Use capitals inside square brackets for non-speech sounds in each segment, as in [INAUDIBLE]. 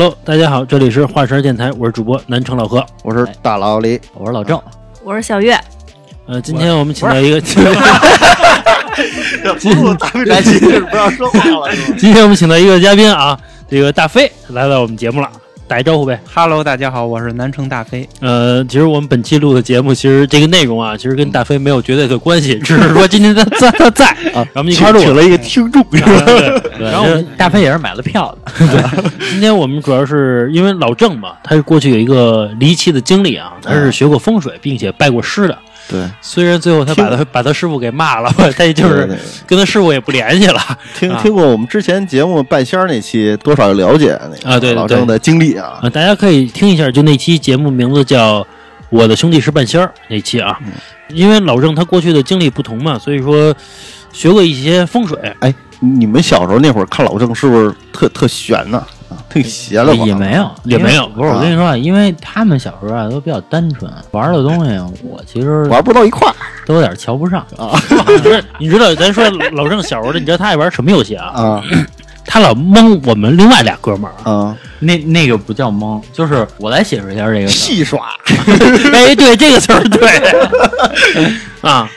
Hello，大家好，这里是华山电台，我是主播南城老何。我是大老李，我是老郑，我是小月，呃，今天我们请到一个，今咱们这期是不要说话了，是吧？今天我们请到一个嘉宾啊，这个大飞来到我们节目了，打一招呼呗。Hello，大家好，我是南城大飞。呃，其实我们本期录的节目，其实这个内容啊，其实跟大飞没有绝对的关系，只是说 [LAUGHS] 今天他在他在啊，[LAUGHS] 然后我们一块儿录请了一个听众，[LAUGHS] 是吧？然后大飞也是买了票的，今天我们主要是因为老郑嘛，他是过去有一个离奇的经历啊，他是学过风水，并且拜过师的。对，虽然最后他把他把他师傅给骂了，[LAUGHS] 他也就是跟他师傅也不联系了。听啊听过我们之前节目半仙儿那期，多少有了解那个啊对对老郑的经历啊。啊，大家可以听一下，就那期节目名字叫《我的兄弟是半仙儿》那期啊，因为老郑他过去的经历不同嘛，所以说学过一些风水。哎，你们小时候那会儿看老郑是不是特特悬呢？啊，特邪了吧？也没有，也没有不是，我跟你说啊，因为他们小时候啊都比较单纯，玩的东西我其实玩不到一块儿都有点瞧不上啊。不是，你知道咱说老郑小时候的，你知道他爱玩什么游戏啊？啊他老蒙我们另外俩哥们儿。啊！那那个不叫蒙，就是我来解释一下这个。戏耍 [LAUGHS] 哎，对这个词儿对 [LAUGHS] 啊，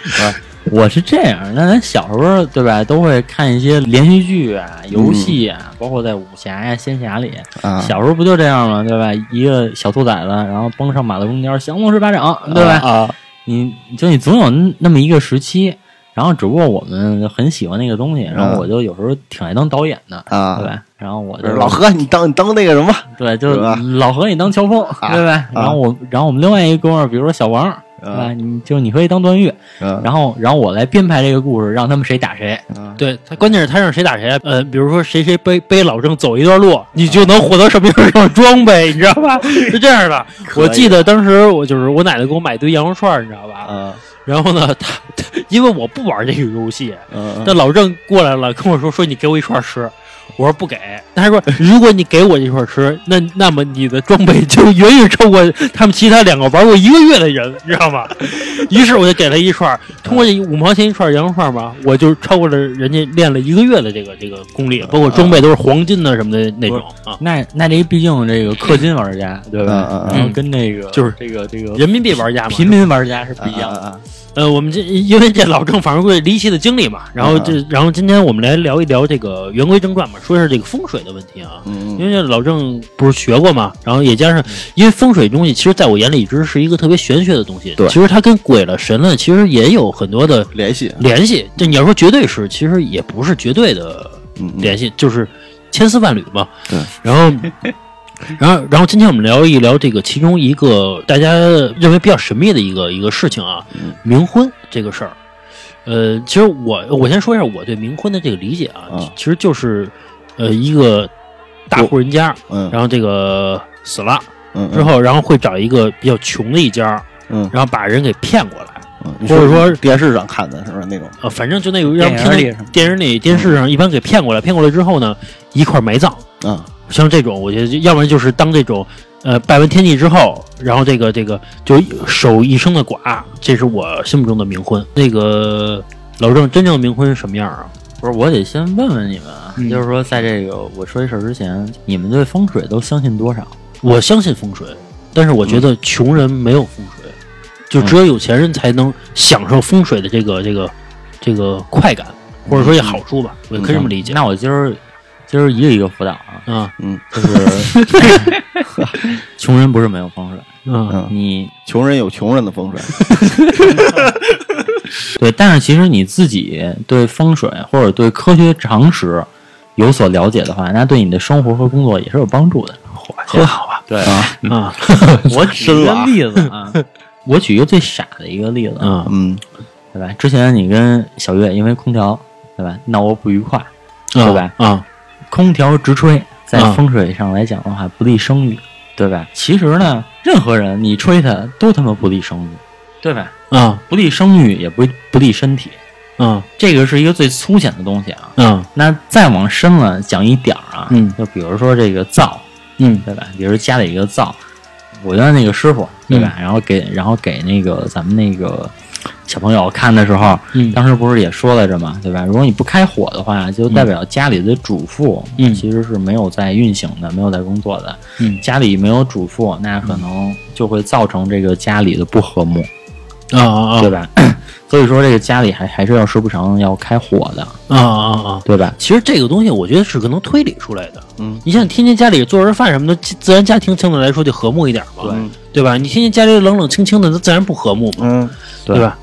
我是这样，那咱小时候对吧，都会看一些连续剧啊、游戏啊，包括在武侠呀、仙侠里，啊，小时候不就这样吗？对吧？一个小兔崽子，然后蹦上马路中间，降龙十八掌，对吧？啊，你就你总有那么一个时期，然后只不过我们很喜欢那个东西，然后我就有时候挺爱当导演的，啊对吧？然后我就老何，你当你当那个什么？对，就是老何你当乔峰，对吧？然后我，然后我们另外一个哥们儿，比如说小王，对吧？你就你可以当段誉，啊然后然后我来编排这个故事，让他们谁打谁。啊对他关键是他让谁打谁啊？呃，比如说谁谁背背老郑走一段路，你就能获得什么样的装备，你知道吧？是这样的。[LAUGHS] 我记得当时我就是我奶奶给我买一堆羊肉串儿，你知道吧？啊然后呢，他他 [LAUGHS] 因为我不玩这个游戏，嗯、但老郑过来了跟我说说你给我一串吃。我说不给，他说 [LAUGHS] 如果你给我一串吃，那那么你的装备就远远超过他们其他两个玩过一个月的人，你知道吗？[LAUGHS] 于是我就给他一串，通过这五毛钱一串羊肉串吧，我就超过了人家练了一个月的这个这个功力，包括装备都是黄金的什么的那种啊，那那这毕竟这个氪金玩家，对吧？嗯嗯嗯然后跟那个就是这个这个人民币玩家嘛。平民玩家是不一样的。啊呃，我们这因为这老郑反正会离奇的经历嘛，然后这然后今天我们来聊一聊这个言归正传嘛，说一下这个风水的问题啊。嗯因为这老郑不是学过嘛，然后也加上，因为风水东西，其实在我眼里一直是一个特别玄学的东西。对其实它跟鬼了、神了，其实也有很多的联系，联系。这你要说绝对是，其实也不是绝对的联系，就是千丝万缕嘛。对。然后，然后，然后今天我们聊一聊这个其中一个大家认为比较神秘的一个一个事情啊，嗯冥婚这个事儿。呃，其实我我先说一下我对冥婚的这个理解啊，啊其实就是呃一个大户人家，嗯然后这个死了嗯之后，然后会找一个比较穷的一家，嗯然后把人给骗过来。嗯，或者说电视上看的是不是那种？呃，反正就那个让骗电视里是电视里、电视上一般给骗过来，骗过来之后呢，一块埋葬。啊像这种，我觉得要不然就是当这种，呃，拜完天地之后，然后这个这个就守一生的寡，这是我心目中的冥婚。那个老郑真正的冥婚是什么样啊？不是，我得先问问你们啊，嗯就是说，在这个我说这事儿之前，你们对风水都相信多少？我相信风水，但是我觉得穷人没有风水，就只有有钱人才能享受风水的这个这个这个快感，或者说也好处吧，我也可以这么理解。那我今儿今儿一个一个辅导啊，啊，嗯。就是 [LAUGHS] 穷人不是没有风水，嗯。嗯，你穷人有穷人的风水，对，但是其实你自己对风水或者对科学常识有所了解的话，那对你的生活和工作也是有帮助的。很好啊。对，啊，[LAUGHS] 我举个例子啊，[LAUGHS] 我举一个最傻的一个例子，嗯。嗯。对吧？之前你跟小月因为空调，对吧，闹过不愉快，对吧？啊，空调直吹，在啊风水上来讲的话，不利生育，对吧？其实呢，任何人你吹他都他妈不利生育，对吧？啊不利生育也不不利身体，啊这个是一个最粗浅的东西啊。嗯那再往深了讲一点儿啊，嗯就比如说这个灶，嗯对吧？比如家里一个灶，我原来那个师傅，对吧？然后给然后给那个咱们那个小朋友看的时候，嗯当时不是也说来着嘛，对吧？如果你不开火的话，就代表家里的主妇，嗯其实是没有在运行的，没有在工作的。嗯家里没有主妇，那可能就会造成这个家里的不和睦，啊啊啊对吧？[CLEARS THROAT] 所以说，这个家里还还是要时不常要开火的，啊啊啊！对吧？其实这个东西，我觉得是可能推理出来的。嗯，你像天天家里做着饭什么的，自然家庭相对来说就和睦一点嘛，嗯对吧？你天天家里冷冷清清的，那自然不和睦嘛，嗯，对吧？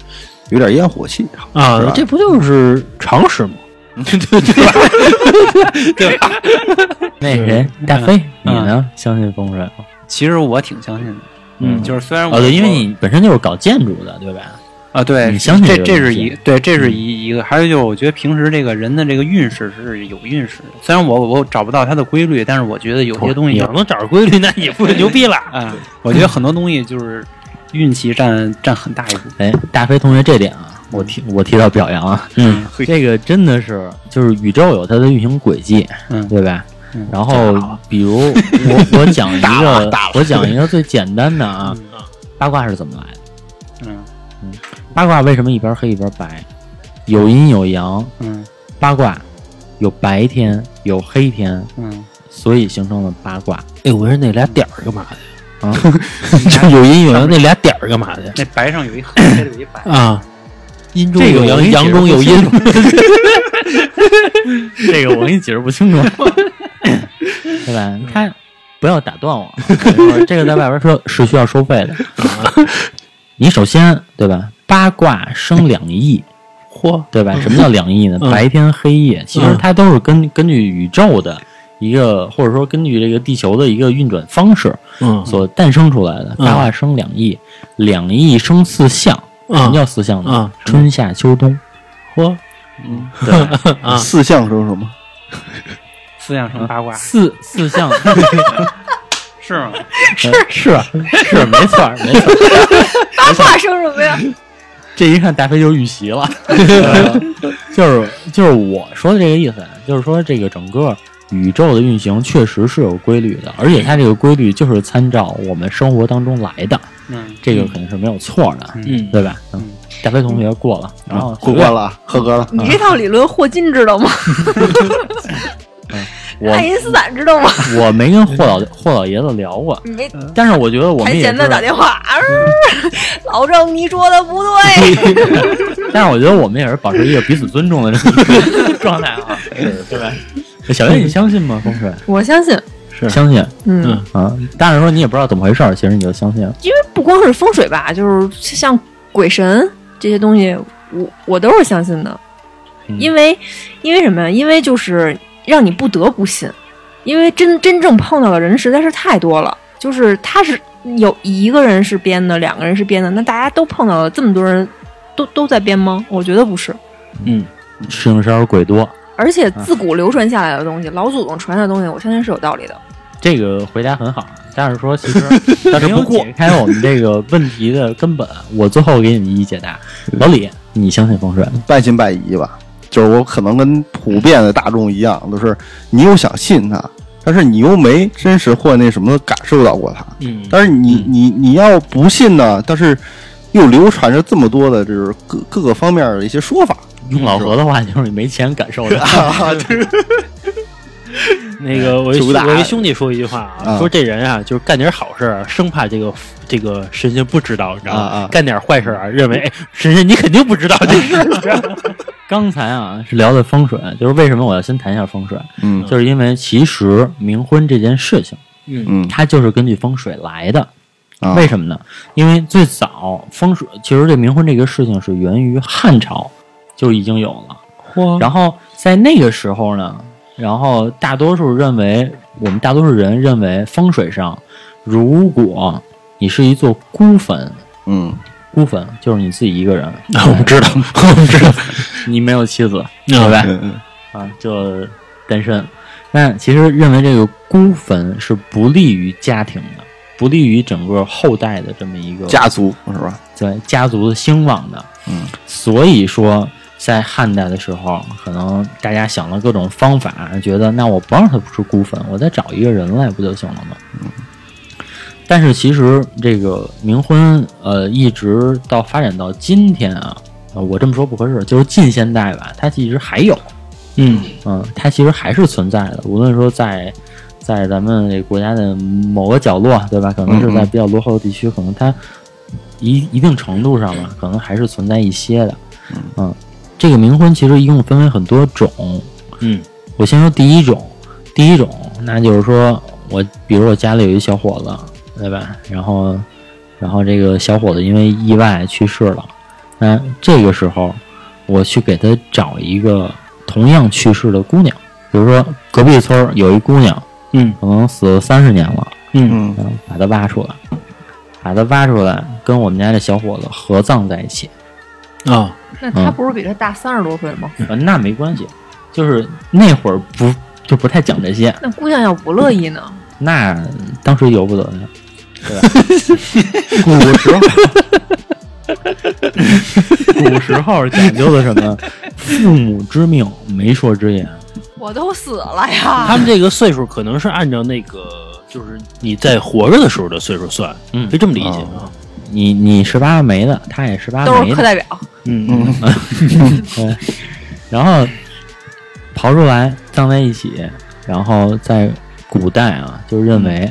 有点烟火气啊，这不就是常识吗？[LAUGHS] 对。对 [LAUGHS] [LAUGHS] 那谁，大飞，你呢？相信风水吗？其实我挺相信的，嗯就是虽然我哦，对，因为你本身就是搞建筑的，对吧？啊，对，你相信这这是一对，这是一一个，还有就是我觉得平时这个人的这个运势是有运势的，虽然我我找不到它的规律，但是我觉得有些东西就你要能找着规律，那你不是牛逼了？啊，我觉得很多东西就是运气占占很大一部分。哎，大飞同学这点啊，我提我提到表扬啊，嗯，这个真的是就是宇宙有它的运行轨迹，嗯对吧？嗯然后比如我我讲一个 [LAUGHS] 我讲一个最简单的啊，八卦是怎么来的？嗯嗯八卦为什么一边黑一边白？有阴有阳，嗯八卦有白天有黑天，嗯，所以形成了八卦。哎，我说那俩点儿干嘛的啊？[LAUGHS] 有阴有阳，那俩点儿干嘛的那白上有一黑，[CLEARS THROAT] 黑里有一白。啊？阴中有阳，阳中有阴。[LAUGHS] 这个我给你解释不清楚，对吧？你看，不要打断我，[LAUGHS] 我说这个在外边说是需要收费的。[LAUGHS] 你首先对吧？八卦生两仪，[LAUGHS] 嚯，对吧？什么叫两仪呢？嗯白天黑夜，其实嗯它都是根根据宇宙的一个，或者说根据这个地球的一个运转方式嗯所诞生出来的。嗯八卦生两仪，两仪生四象。什么啊叫四象呢？啊春夏秋冬，嚯对吧？啊！四象生什么？四象成八卦四四象 [LAUGHS] 是吗？是是是，没错没错。[LAUGHS] 八卦生什么呀？这一看大飞就是预习了，[LAUGHS] 就是就是我说的这个意思，就是说这个整个宇宙的运行确实是有规律的，而且它这个规律就是参照我们生活当中来的，嗯，这个肯定是没有错的，嗯，对吧？嗯，大飞同学过了，然后过关了，合格了。你这套理论霍金知道吗？我爱因斯坦知道吗？我没跟霍老霍老爷子聊过，没但是我觉得我们也谈闲的打，电话，啊老郑你说的不对。[LAUGHS] 但是我觉得我们也是保持一个彼此尊重的这个 [LAUGHS] 状态啊，对吧？小岳，你相信吗？风水？我相信，相信嗯，啊，但是说你也不知道怎么回事儿，其实你就相信了。因为不光是风水吧，就是像鬼神这些东西，我我都是相信的。嗯因为因为什么呀？因为就是让你不得不信，因为真真正碰到的人实在是太多了。就是他是有一个人是编的，两个人是编的，那大家都碰到了，这么多人都都在编吗？我觉得不是。嗯，摄影师鬼多，而且自古流传下来的东西，老祖宗传下的东西，我相信是有道理的。这个回答很好，但是说其实但是不过解开我们这个问题的根本。我最后给你们一一解答。老李，你相信风水吗？半信半疑吧。就是我可能跟普遍的大众一样，就是你又想信他，但是你又没真实或那什么感受到过他。嗯，但是你你你要不信呢，但是又流传着这么多的，就是各各个方面的一些说法。用老何的话就是你没钱感受着。啊，这 [LAUGHS] 个那个 [LAUGHS] 我一我一兄弟说一句话啊，啊说这人啊，就是干点好事儿，生怕这个这个神仙不知道，你知道吗？干点坏事儿啊，认为哎神仙你肯定不知道这事儿。刚才啊是聊的风水，就是为什么我要先谈一下风水，嗯。就是因为其实冥婚这件事情，嗯。嗯。它就是根据风水来的。啊。为什么呢？因为最早风水，其实这冥婚这个事情是源于汉朝就已经有了。嚯。然后在那个时候呢，然后大多数认为，我们大多数人认为风水上，如果你是一座孤坟，嗯孤坟就是你自己一个人，啊，[LAUGHS] 我们知道，[LAUGHS] 我们知道，你没有妻子，对对吧？嗯嗯啊，就单身。但其实认为这个孤坟是不利于家庭的，不利于整个后代的这么一个家族是吧？对家族的兴旺的。嗯，所以说在汉代的时候，可能大家想了各种方法，觉得那我不让他是孤坟，我再找一个人来不就行了吗？但是其实这个冥婚，呃，一直到发展到今天啊，呃，我这么说不合适，就是近现代吧，它其实还有，嗯嗯，它其实还是存在的。无论说在在咱们这个国家的某个角落，对吧？可能是在比较落后的地区，可能它一一定程度上吧，可能还是存在一些的。嗯，这个冥婚其实一共分为很多种。嗯我先说第一种，第一种，那就是说我，比如我家里有一小伙子，对吧？然后，然后这个小伙子因为意外去世了，那这个时候我去给他找一个同样去世的姑娘，比如说隔壁村儿有一姑娘，嗯。可能死了三十年了，嗯。把她挖出来，把她挖出来，跟我们家这小伙子合葬在一起，啊那他不是比他大三十多岁吗？呃，那没关系，就是那会儿不就不太讲这些，那姑娘要不乐意呢？那当时由不得呀，对吧？古时候，古时候讲究的什么？父母之命，媒妁之言。我都死了呀！他们这个岁数可能是按照那个，就是你在活着的时候的岁数算，嗯可以这么理解啊。你你十八没的，他也十八都没的，是课代表，嗯嗯对。然后刨出来葬在一起，然后在古代啊，就认为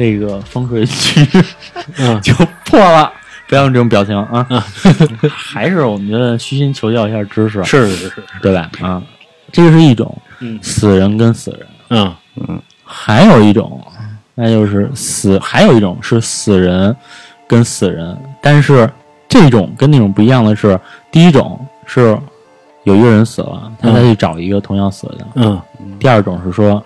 这个风水局嗯。[LAUGHS] 就破了。不要用这种表情啊！[LAUGHS] 还是我们觉得虚心求教一下知识，是是是，对吧？啊，这个是一种嗯。死人跟死人，嗯。还有一种，那就是死，还有一种是死人跟死人，但是这种跟那种不一样的是，第一种是有一个人死了，他再去找一个同样死的；嗯，第二种是说，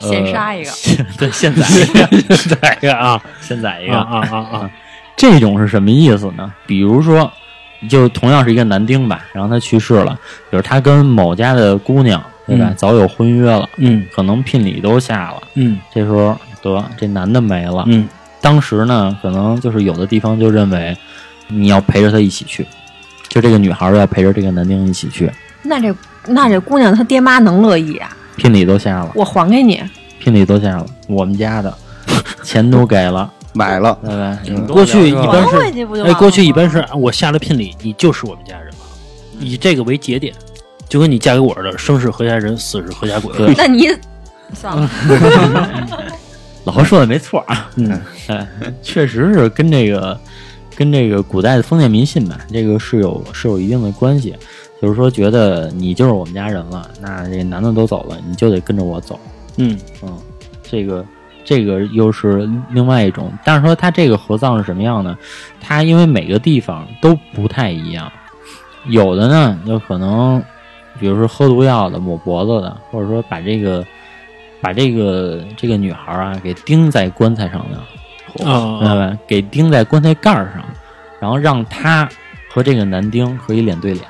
呃先杀一个，[LAUGHS] 对，先宰一个，[LAUGHS] 宰一个啊先宰一啊个。啊啊啊！[LAUGHS] 这种是什么意思呢？比如说，就同样是一个男丁吧，然后他去世了，比如他跟某家的姑娘，对吧，嗯早有婚约了，嗯可能聘礼都下了，嗯这时候得这男的没了。嗯当时呢，可能就是有的地方就认为你要陪着他一起去，就这个女孩儿要陪着这个男丁一起去，那这那这姑娘她爹妈能乐意啊？聘礼都下了，我还给你，聘礼都下了，我们家的。[LAUGHS] 钱都给了，买了，过去一般是还回去不就完哎，了过去一般吗是我下了聘礼，你就是我们家人了，以这个为节点，就跟你嫁给我似的，生是何家人，死是何家鬼。对。那你 [LAUGHS] 算了，[LAUGHS] 老何说的没错啊，嗯。哎，确实是跟这个跟这个古代的封建迷信吧，这个是有是有一定的关系。就是说，觉得你就是我们家人了，那这男的都走了，你就得跟着我走。嗯嗯，这个这个又是另外一种，但是说它这个合葬是什么样呢？它因为每个地方都不太一样，有的呢就可能，比如说喝毒药的、抹脖子的，或者说把这个把这个这个女孩啊给钉在棺材上的，啊明白吧？给钉在棺材盖儿上，然后让她和这个男丁可以脸对脸，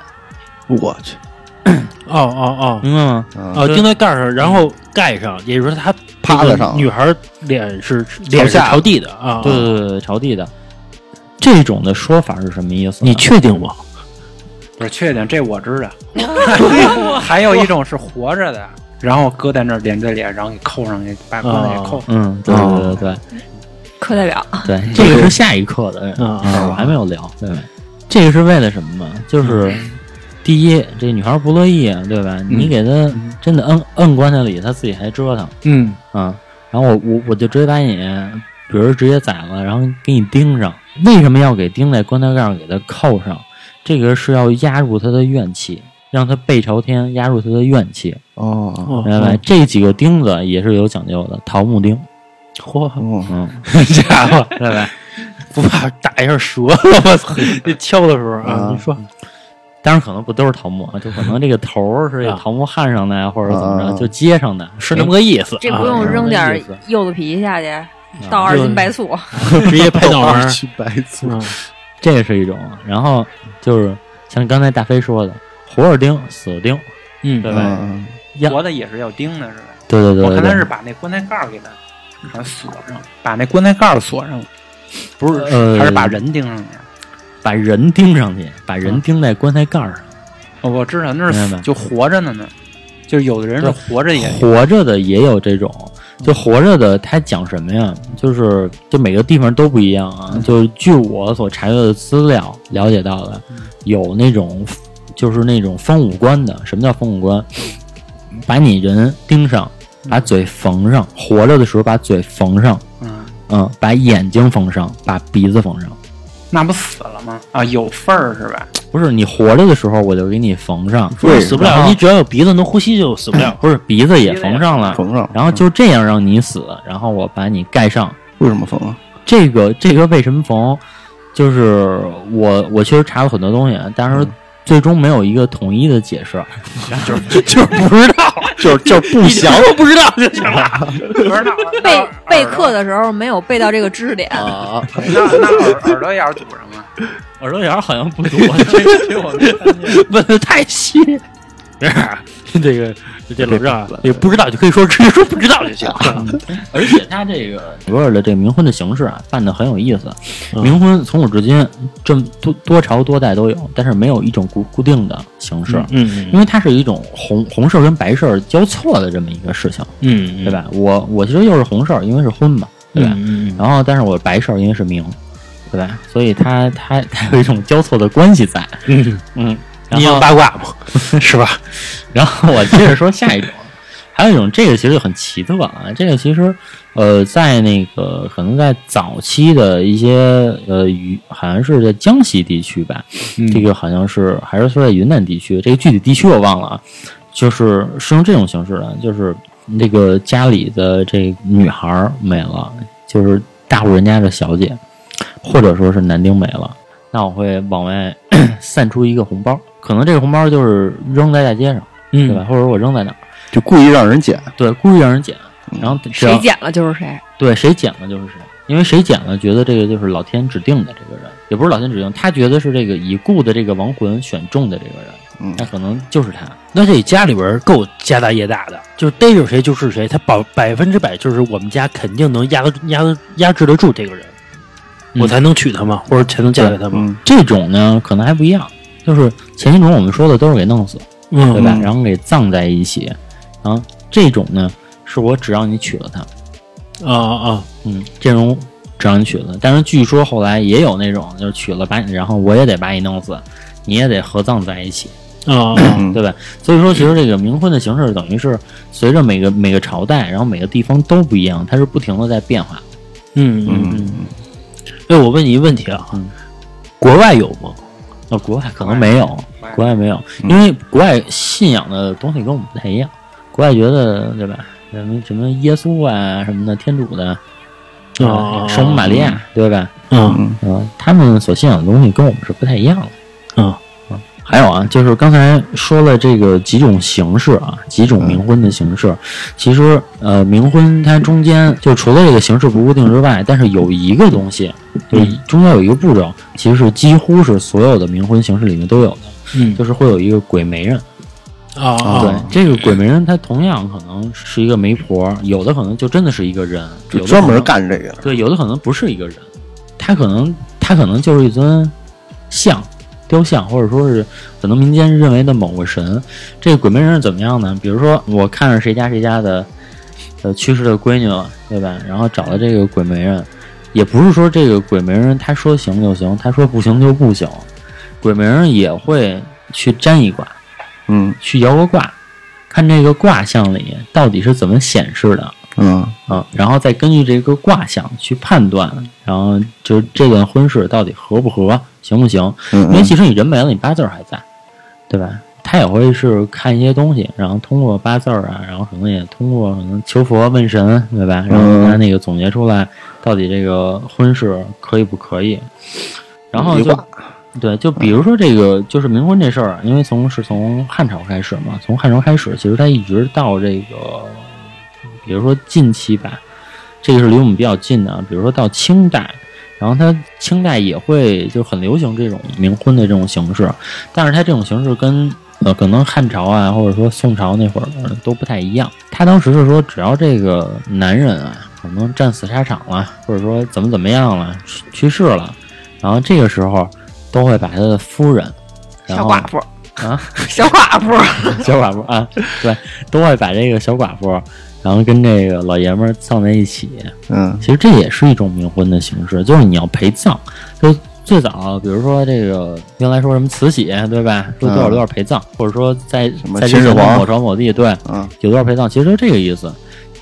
我去，哦哦哦明白吗？啊哦，钉在盖上，然后盖上，也就是说他趴在上女孩脸是脸是下朝地的啊。对对对对，朝地的。这种的说法是什么意思？你确定吗？不是确定，这我知道。[LAUGHS] [LAUGHS] 还有一种是活着的，然后搁在那儿脸对脸，然后给扣上去，把棺材给扣上。嗯，对对对对课代表对，这个是下一课的啊事儿，我还没有聊。对，这个是为了什么吗？就是第一，这女孩不乐意，对吧？你给她真的摁摁棺材里，她自己还折腾嗯啊。然后我我我就直接把你，比如直接宰了，然后给你钉上。为什么要给钉在棺材盖上，给它扣上？这个是要压住她的怨气，让她背朝天，压住她的怨气，哦，哦明白吧？这几个钉子也是有讲究的，桃木钉。嚯，哦嗯，[LAUGHS] 家伙，对吧？不怕打一下折了？我操！[LAUGHS] 这敲的时候啊，啊你说当然可能不都是桃木啊，就可能这个头儿是桃木焊上的呀，或者怎么着，啊就接上的，是那么个意思啊？这不用扔点柚子皮下去，[LAUGHS] 倒二斤白醋，直接拍脑门儿。去白醋，嗯这个是一种。然后就是像刚才大飞说的，活着钉，死了钉，嗯对吧？活的也是要钉的，是吧？对对对我看他是把那棺材盖儿给他锁上，把那棺材盖儿锁上了，不是，呃还是把人钉上去？把人钉上去，把人钉在棺材盖儿上。哦，我知道那是就活着呢呢，就是有的人是活着也活着的也有这种，就活着的，他讲什么呀？就是就每个地方都不一样啊。就是据我所查阅的资料了解到的，有那种就是那种封五官的。什么叫封五官？把你人钉上，把嘴缝上，活着的时候把嘴缝上，嗯，嗯，把眼睛缝上，把鼻子缝上。那不死了吗？啊，有缝儿是吧？[TSK] 不是你活着的时候，我就给你缝上，对死不了，你只要有鼻子能呼吸就死不了。[CLEARS THROAT] 不是鼻子也缝上了，缝上，然后就这样让你死，然后我把你盖上。为什么缝啊？这个这个为什么缝？就是我我其实查了很多东西，但是最终没有一个统一的解释。就 [LAUGHS] 是就是不知道，就是就是不想我不知道就行了。不知道 [LAUGHS] 备备课的时候没有背到这个知识点，啊，那那耳耳朵眼儿堵上了？耳朵眼儿好像不堵，这这我。[LAUGHS] 问的太细。这个这老郑啊，也不知道就可以说直接说不知道就行。[LAUGHS] 而且他这个整个的这个冥婚的形式啊，办的很有意思。嗯冥婚从古至今这么多多朝多代都有，但是没有一种固固定的形式，嗯因为它是一种红红事儿跟白事儿交错的这么一个事情，嗯对？吧？我我其实又是红事儿，因为是婚嘛，对吧？嗯嗯然后，但是我白事儿，因为是冥，对吧？所以它它它有一种交错的关系在，嗯，嗯。然你要后，八卦吗？[LAUGHS] 是吧？[LAUGHS] 然后我接着说下一种，还有一种，这个其实就很奇特啊。这个其实，呃，在那个可能在早期的一些呃语，好像是在江西地区吧，这个好像是还是说在云南地区，这个具体地区我忘了啊。就是是用这种形式的，就是那个家里的这女孩儿没了，就是大户人家的小姐，或者说是男丁没了，那我会往外 [COUGHS] 散出一个红包，可能这个红包就是扔在大街上，嗯对吧？或者我扔在哪儿，就故意让人捡，对，故意让人捡，然后谁捡了就是谁。对谁捡了就是谁，因为谁捡了，觉得这个就是老天指定的这个人，也不是老天指定，他觉得是这个已故的这个亡魂选中的这个人，嗯那可能就是他。那这家里边够家大业大的，就是逮着谁就是谁，他保百分之百就是我们家肯定能压得压得压制得住这个人，嗯我才能娶她吗？或者才能嫁给他吗？嗯这种呢，可能还不一样，就是前一种我们说的都是给弄死，嗯，对吧？嗯然后给葬在一起，然后这种呢，是我只让你娶了她，啊啊啊，嗯，这种只让你娶了，但是据说后来也有那种就是娶了把你，然后我也得把你弄死，你也得合葬在一起，啊啊，嗯对吧？所以说，其实这个冥婚的形式等于是随着每个每个朝代，然后每个地方都不一样，它是不停的在变化。嗯嗯。嗯，哎，我问你一个问题啊，嗯国外有吗？那国外可能没有，国外没有，嗯因为国外信仰的东西跟我们不太一样。国外觉得对吧？什么什么耶稣啊什么的，天主的，啊圣母玛利亚，对吧？嗯嗯嗯，他们所信仰的东西跟我们是不太一样的。嗯还有啊，就是刚才说了这个几种形式啊，几种冥婚的形式。其实呃，冥婚它中间就除了这个形式不固定之外，但是有一个东西，就是中间有一个步骤，其实是几乎是所有的冥婚形式里面都有的，嗯。就是会有一个鬼媒人。啊对啊，，这个鬼媒人他同样可能是一个媒婆，有的可能就真的是一个人，就专门干这个，对，有的可能不是一个人，他可能他可能就是一尊像、雕像，或者说是可能民间认为的某个神。这个鬼媒人是怎么样呢？比如说，我看着谁家谁家的呃去世的闺女了，对吧？然后找了这个鬼媒人，也不是说这个鬼媒人他说行就行，他说不行就不行，鬼媒人也会去占一卦，嗯去摇个卦，看这个卦象里到底是怎么显示的。嗯啊，然后再根据这个卦象去判断，然后就是这段婚事到底合不合，行不行？因为嗯其实你人没了，你八字儿还在，对吧？他也会是看一些东西，然后通过八字儿啊，然后可能也通过可能求佛问神，对吧？然后他那个总结出来到底这个婚事可以不可以。然后就对，就比如说这个就是冥婚这事儿啊，因为从是从汉朝开始嘛，从汉朝开始，其实他一直到这个，比如说近期吧，这个是离我们比较近的啊，比如说到清代，然后它清代也会就很流行这种冥婚的这种形式，但是它这种形式跟呃可能汉朝啊或者说宋朝那会儿呃都不太一样。他当时是说，只要这个男人啊可能战死沙场了，或者说怎么怎么样了，去去世了，然后这个时候都会把他的夫人，然后小寡妇啊，[LAUGHS] 小寡妇，[LAUGHS] 小寡妇啊，对，都会把这个小寡妇，然后跟这个老爷们儿葬在一起。嗯其实这也是一种冥婚的形式，就是你要陪葬。就最早，比如说这个原来说什么慈禧，对吧？说多少多少陪葬，或者说在么在秦始皇某朝某地，对，嗯有多少陪葬，其实就这个意思。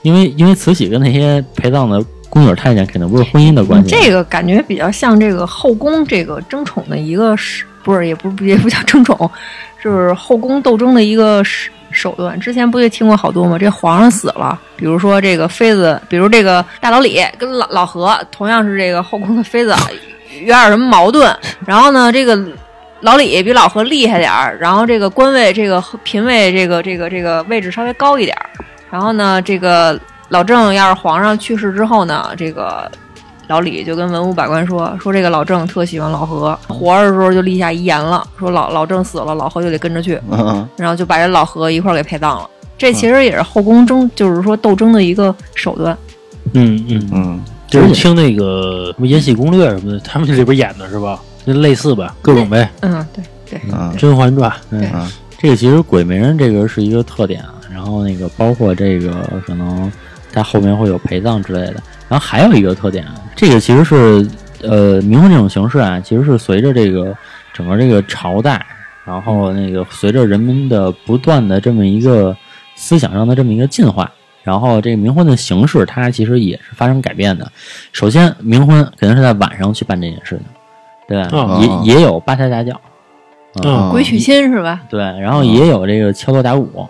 因为因为慈禧跟那些陪葬的宫女太监肯定不是婚姻的关系，这个感觉比较像这个后宫这个争宠的一个是，不是也不也不叫争宠，就是后宫斗争的一个手段。之前不就听过好多吗？这皇上死了，比如说这个妃子，比如这个大老李跟老老何同样是这个后宫的妃子，有点什么矛盾，然后呢，这个。老李比老何厉害点儿，然后这个官位、这个嫔位、这个这个这个位置稍微高一点儿。然后呢，这个老郑要是皇上去世之后呢，这个老李就跟文武百官说说这个老郑特喜欢老何，活着的时候就立下遗言了，说老老郑死了，老何就得跟着去，嗯然后就把这老何一块儿给陪葬了。这其实也是后宫争，就是说斗争的一个手段。嗯嗯，嗯。就是听那个什么《延禧攻略》什么的，他们这里边演的是吧？就类似吧，各种呗，嗯，对对，《嗯甄嬛传》嗯。这个其实鬼媒人这个是一个特点啊，然后那个包括这个可能他后面会有陪葬之类的，然后还有一个特点啊，这个其实是呃冥婚这种形式啊，其实是随着这个整个这个朝代，然后那个随着人们的不断的这么一个思想上的这么一个进化。然后这个冥婚的形式，它其实也是发生改变的。首先，冥婚肯定是在晚上去办这件事情，对吧？哦也也有八抬大轿，嗯鬼娶亲是吧？对，然后也有这个敲锣打鼓，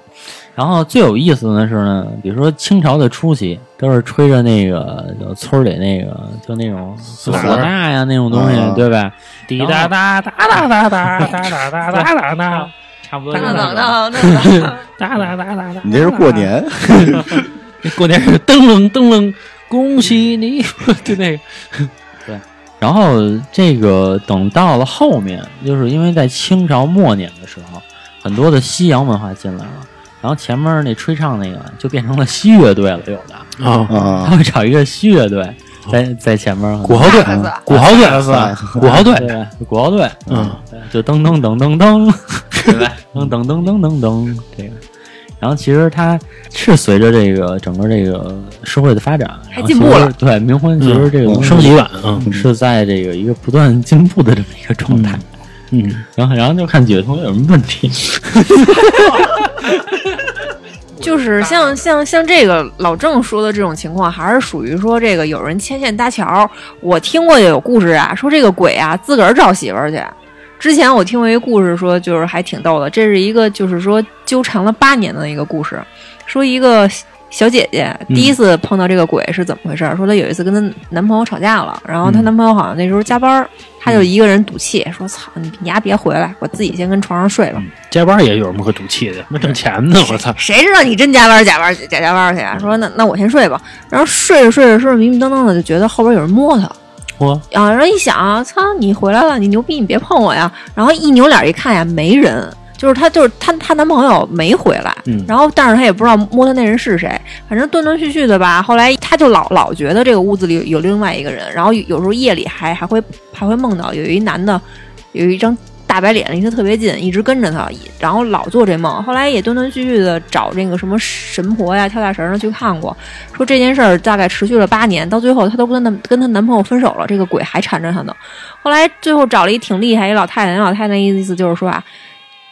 然后最有意思的是呢，比如说清朝的初期，都是吹着那个就村里那个就那种唢唢呐呐呀那种东西，嗯对吧？滴答答答答答答答答答答答答差不多等等就是那种。等等，答答答答答，你这是过年，过年是噔楞噔楞，恭喜你，就那个，对然后这个等到了后面，就是因为在清朝末年的时候，很多的西洋文化进来了，然后前面那吹唱那个就变成了西乐队了，有的。啊，他啊会找一个西乐队在在前面，鼓号队，鼓号队，鼓号队，对，鼓号队，嗯，就噔噔噔噔噔，[LAUGHS] 对吧？噔噔噔噔噔噔，这个。然后其实它是随着这个整个这个社会的发展，还进步了。对，冥婚其实这个升级版啊，是在这个一个不断进步的这么一个状态。嗯，然后然后就看几位同学有什么问题。[LAUGHS] 就是像像像这个老郑说的这种情况，还是属于说这个有人牵线搭桥。我听过有故事啊，说这个鬼啊自个儿找媳妇儿去。之前我听过一个故事，说就是还挺逗的，这是一个就是说纠缠了八年的一个故事，说一个小姐姐第一次碰到这个鬼是怎么回事儿？说她有一次跟她男朋友吵架了，然后她男朋友好像那时候加班儿，她就一个人赌气说：“操你你丫别回来，我自己先跟床上睡吧。”加班也有什么可赌气的？那挣钱呢，我操！谁知道你真加班加班假加班去啊？说那那我先睡吧。然后睡着睡着睡着迷迷瞪瞪的，就觉得后边有人摸她。我，啊，然后一想，操，你回来了，你牛逼，你别碰我呀。然后一扭脸一看呀，没人，就是她，就是她，她男朋友没回来。嗯然后，但是她也不知道摸她那人是谁，反正断断续续的吧。后来她就老老觉得这个屋子里有另外一个人，然后有有时候夜里还还会还会梦到有一男的，有一张大白脸离她特别近，一直跟着她，然后老做这梦。后来也断断续续的找这个什么神婆呀、跳大神的去看过，说这件事儿大概持续了八年，到最后她都跟她跟她男朋友分手了，这个鬼还缠着她呢。后来最后找了一挺厉害一老太太，那老太太意思就是说啊，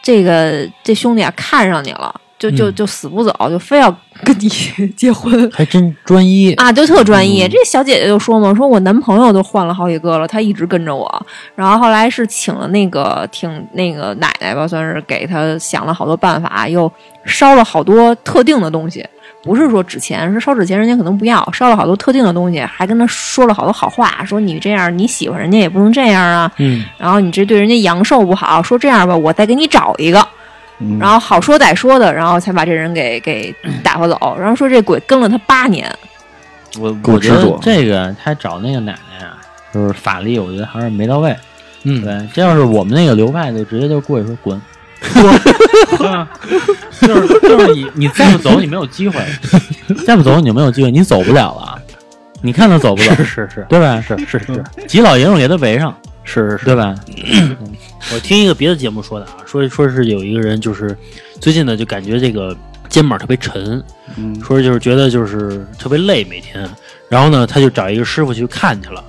这个这兄弟啊看上你了，就就嗯就死不走，就非要跟你 [LAUGHS] 结婚。还真专一，啊，就特专一。这小姐姐就说嘛，说我男朋友都换了好几个了，他一直跟着我。然后后来是请了那个挺那个奶奶吧，算是给他想了好多办法，又烧了好多特定的东西。不是说纸钱，是烧纸钱，人家可能不要，烧了好多特定的东西，还跟他说了好多好话，说你这样你喜欢人家也不能这样啊，嗯，然后你这对人家阳寿不好，说这样吧，我再给你找一个，嗯。然后好说歹说的，然后才把这人给给打发走。然后说这鬼跟了他八年，我我觉得这个他找那个奶奶啊，就是法力，我觉得还是没到位。嗯，对，这要是我们那个流派，就直接就过去说滚，滚，[LAUGHS] 就是就是你你再不走，你没有机会，再不走你就没有机会，你走不了了，你看他走不走，是是是。对吧？是是是。几老爷们儿给他围上，是是是，对吧？[LAUGHS] 我听一个别的节目说的啊，说说是有一个人就是最近呢就感觉这个肩膀特别沉，嗯说就是觉得就是特别累每天，然后呢，他就找一个师傅去看去了。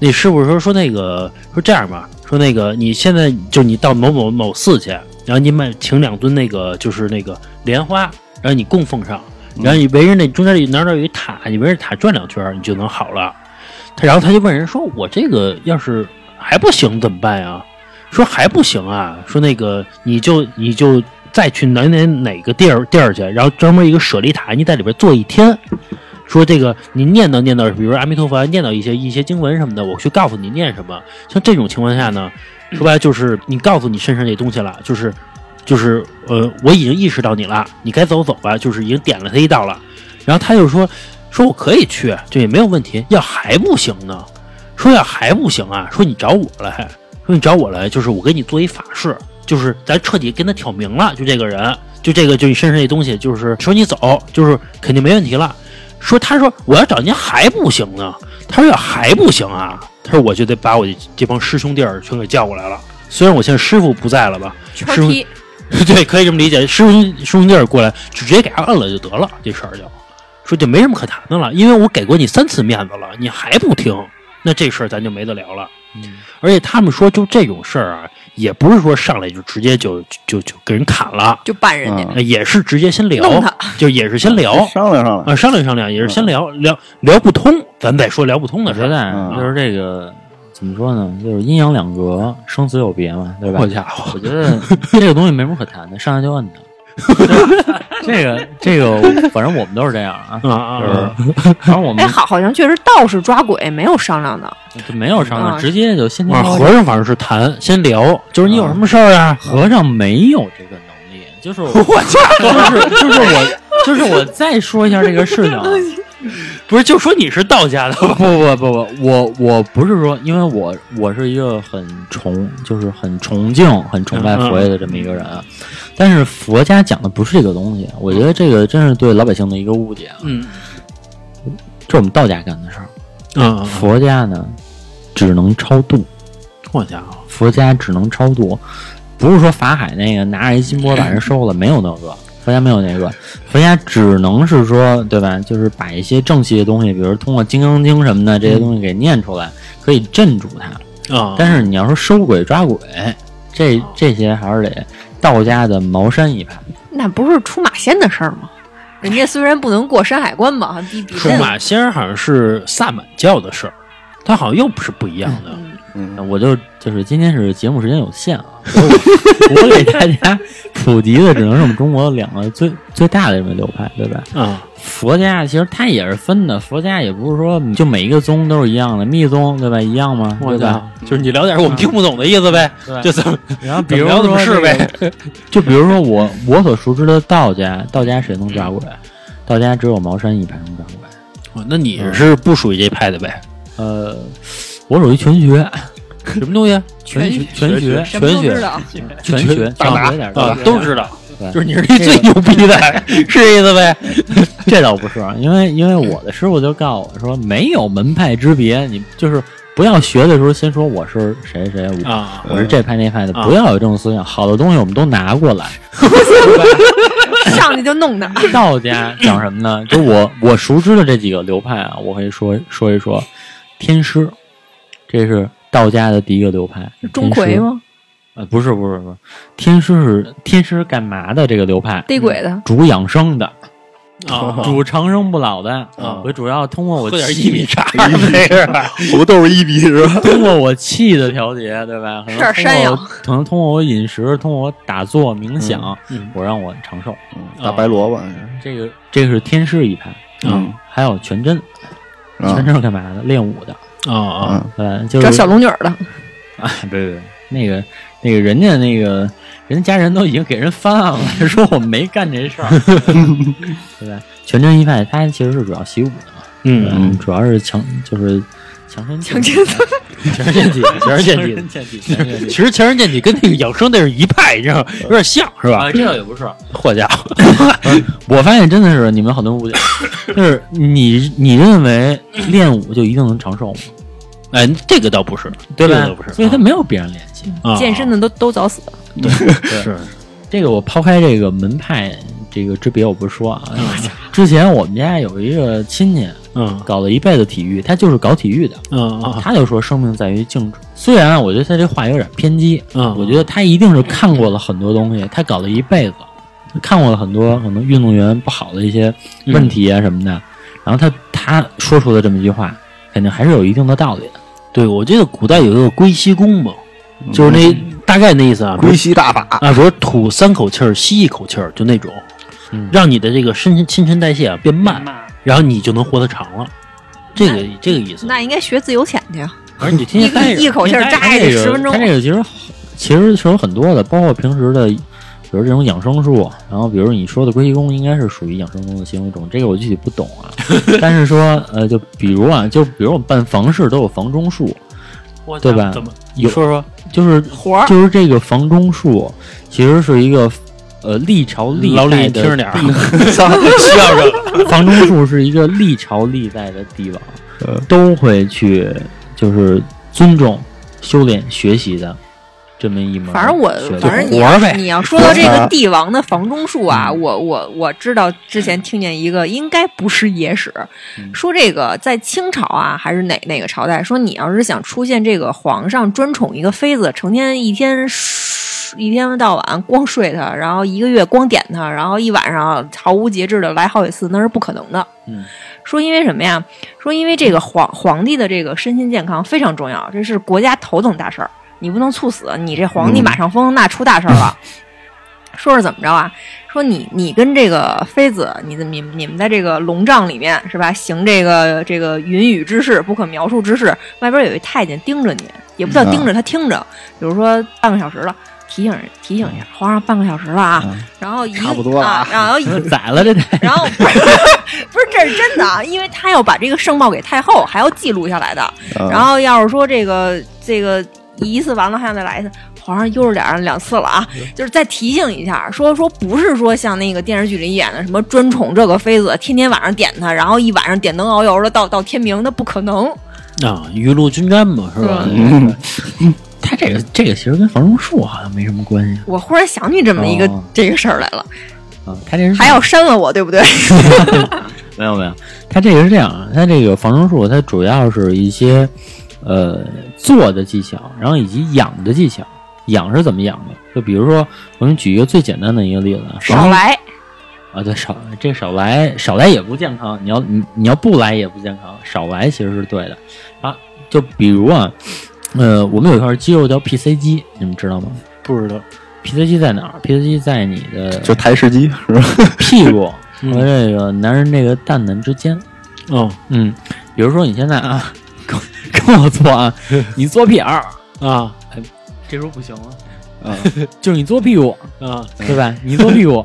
那师傅说说那个说这样吧，说那个你现在就你到某某某寺去，然后你买请两尊那个就是那个莲花，然后你供奉上，然后你围着那中间有哪哪有一塔，你围着塔转两圈，你就能好了。他然后他就问人说：“我这个要是还不行怎么办呀？”说还不行啊，说那个你就你就再去哪哪哪个地儿地儿去，然后专门一个舍利塔，你在里边坐一天。说这个你念叨念叨，比如阿弥陀佛，念叨一些一些经文什么的，我去告诉你念什么。像这种情况下呢，说白了就是你告诉你身上这东西了，就是就是呃，我已经意识到你了，你该走走吧，就是已经点了他一道了。然后他就说说我可以去，这也没有问题。要还不行呢，说要还不行啊，说你找我来，说你找我来，就是我给你做一法事，就是咱彻底跟他挑明了，就这个人，就这个就你身上这东西，就是说你走，就是肯定没问题了。说他说我要找您还不行呢，他说要还不行啊，他说我就得把我这帮师兄弟儿全给叫过来了。虽然我现在师傅不在了吧，师傅圈踢，[LAUGHS] 对，可以这么理解。师兄师兄弟儿过来就，直接给他摁了就得了，这事儿就说就没什么可谈的了，因为我给过你三次面子了，你还不听，那这事儿咱就没得聊了。嗯，而且他们说，就这种事儿啊，也不是说上来就直接就就就给人砍了，就办人家，也是直接先聊弄他，就也是先聊商量商量，啊，商量商量，也是先聊聊聊不通，咱再说聊不通的事儿。我觉得嗯啊就是这个怎么说呢，就是阴阳两隔，生死有别嘛，对吧好？家伙，我觉得这个东西没什么可谈的，上来就摁他。[LAUGHS] 这个这个，反正我们都是这样啊，啊啊就是啊！反正我们哎，好，好像确实道士抓鬼没有商量的，就没有商量，啊直接就先和尚反正是谈，先聊，就是你有什么事儿啊？和尚没有这个能力，就是我就是就是我就是我再说一下这个事情啊，[LAUGHS] [LAUGHS] 不是，就说你是道家的。[LAUGHS] 吧？不不不不，我我不是说，因为我我是一个很崇，就是很崇敬、很崇拜佛爷的这么一个人，啊。但是佛家讲的不是这个东西，我觉得这个真是对老百姓的一个误解啊，嗯。这我们道家干的事儿，嗯，佛家呢只能超度，好家伙，佛家只能超度，不是说法海那个拿着一金钵把人收了，没有那个。佛家没有那个，佛家只能是说，对吧？就是把一些正气的东西，比如通过《金刚经》什么的这些东西给念出来，可以镇住它。啊！但是你要说收鬼抓鬼，这这些还是得道家的茅山一派。那不是出马仙的事儿吗？人家虽然不能过山海关吧，[LAUGHS] 比比出马仙好像是萨满教的事儿，他好像又不是不一样的。嗯嗯，我就就是今天是节目时间有限啊，我我给大家普及的只能是我们中国两个最最大的这么流派，对吧？啊，佛家其实它也是分的，佛家也不是说就每一个宗都是一样的，密宗对吧？一样吗？我对吧？就是你聊点我们听不懂的意思呗，对就怎么 [LAUGHS] 然后比如说是呗，就比如说我我所熟知的道家，道家谁能抓鬼？道家只有茅山一派能抓鬼。哦那你是不属于这派的呗？呃，[LAUGHS] 我属于全学，[LAUGHS] 什么东西？全学全学全学全学，大拿上学点儿啊，都知道，对就是你是一最牛逼的，[LAUGHS] 是这意思呗？[LAUGHS] 这倒不是，因为因为我的师傅就告诉我说，没有门派之别，你就是不要学的时候先说我是谁谁，我啊，我是这派那派的，啊不要有这种思想。好的东西我们都拿过来。上去就弄他。道家讲什么呢？就我我熟知的这几个流派啊，我可以说说一说。天师，这是道家的第一个流派。钟馗吗？呃，不是不是不是，天师是天师干嘛的？这个流派地鬼的，主养生的，啊，主长生不老的。啊我主要通过我喝点气薏米茶没事吧？[LAUGHS] [LAUGHS] 红豆一比是吧？通过我气的调节，对吧？可能吃点山药通过可能通过我饮食，通过我打坐冥想，嗯我让我长寿。大白萝卜，这个这个是天师一派，嗯还有全真，啊全真是干嘛的？练武的，啊啊，嗯。对？就是找小龙女儿的，啊，对对对，那个那个人家那个人家家人都已经给人翻案了，[LAUGHS] 说我没干这事儿，[LAUGHS] 对吧？全真一派他其实是主要习武的嗯，主要是强就是强身强健体 [LAUGHS] 强身健体，强身健体。强身健体。其实强身健体跟那个养生那是一派，你知道吗？有点像是吧啊，？这倒也不是，好家伙，我发现真的是你们好多误解，[LAUGHS] 就是你你认为练武就一定能长寿吗？哎，这个倒不是，对吧这个倒不是，？所以他没有必然联系。啊健身的都都早死了。对 [LAUGHS] 是这个我抛开这个门派这个之别我不说啊。[LAUGHS] 之前我们家有一个亲戚嗯。搞了一辈子体育，他就是搞体育的，嗯啊他就说生命在于静止。虽然啊我觉得他这话有点偏激，嗯，我觉得他一定是看过了很多东西，他搞了一辈子，看过了很多可能运动员不好的一些问题啊什么的，然后他他说出的这么一句话，肯定还是有一定的道理的。对，我记得古代有一个归西功吧，就是那大概那意思啊，归西大法，啊，比如吐三口气儿，吸一口气儿，就那种，嗯让你的这个新新陈代谢啊变慢，然后你就能活得长了。这个这个意思，那应该学自由潜去啊。而且你天天待着一口气儿扎下去这个10分钟他这个其实其实是有很多的，包括平时的，比如这种养生术，然后比如你说的龟息功，应该是属于养生中的其中一种。这个我具体不懂啊，[LAUGHS] 但是说呃，就比如啊，就比如我们办房事都有房中术，对吧怎么？你有说说，就是活儿就是这个房中术，其实是一个呃历朝历代的你听着点儿。[LAUGHS] 房中术是一个历朝历代的帝王呃都会去就是尊重、修炼、学习的这么一门。反正我，反正你。你要说到这啊个帝王的房中术啊，嗯。我我我知道之前听见一个，应该不是野史，嗯。说这个在清朝啊还是哪哪个朝代，说你要是想出现这个皇上专宠一个妃子，成天一天一天到晚光睡他，然后一个月光点他，然后一晚上毫无节制的来好几次，那是不可能的。嗯，说因为什么呀？说因为这个皇皇帝的这个身心健康非常重要，这是国家头等大事儿，你不能猝死，你这皇帝马上疯，那出大事儿了。[LAUGHS] 说是怎么着啊？说你你跟这个妃子，你的你你们在这个龙帐里面是吧？行这个这个云雨之事，不可描述之事，外边有一太监盯着你，也不叫盯着，他听着，比如说半个小时了。提醒提醒一下，皇上半个小时了啊，嗯然后一差不多了啊啊，然后一 [LAUGHS] 宰了这得。然后不是不是这是真的啊，因为他要把这个圣报给太后，还要记录下来的。嗯然后要是说这个这个一次完了，还想再来一次，皇上悠着点儿两次了啊，就是再提醒一下，说说不是说像那个电视剧里演的什么专宠这个妃子，天天晚上点她，然后一晚上点灯熬油的到到天明，那不可能。啊，雨露均沾嘛，是吧？嗯，[LAUGHS] 他这个这个其实跟防虫术好像没什么关系我忽然想起这么一个、哦这个事儿来了，啊。他这是还要删了我，对不对？[LAUGHS] 没有没有，他这个是这样啊，他这个防虫术它主要是一些呃做的技巧，然后以及养的技巧。养是怎么养的？就比如说，我给你举一个最简单的一个例子啊，少来，啊，对，少这少来少来也不健康，你要你你要不来也不健康，少来其实是对的啊。就比如啊，呃，我们有一块肌肉叫 PC 肌，你们知道吗不知道，？PC 肌在哪儿？PC 肌在你的就台式机是吧？[LAUGHS] 屁股嗯 [LAUGHS] 和这个男人这个蛋蛋之间。哦嗯，比如说你现在啊，[LAUGHS] 跟跟我做啊，你做屁眼儿，啊这时候不行了，啊，就是你做屁股，啊，对吧？你做屁股，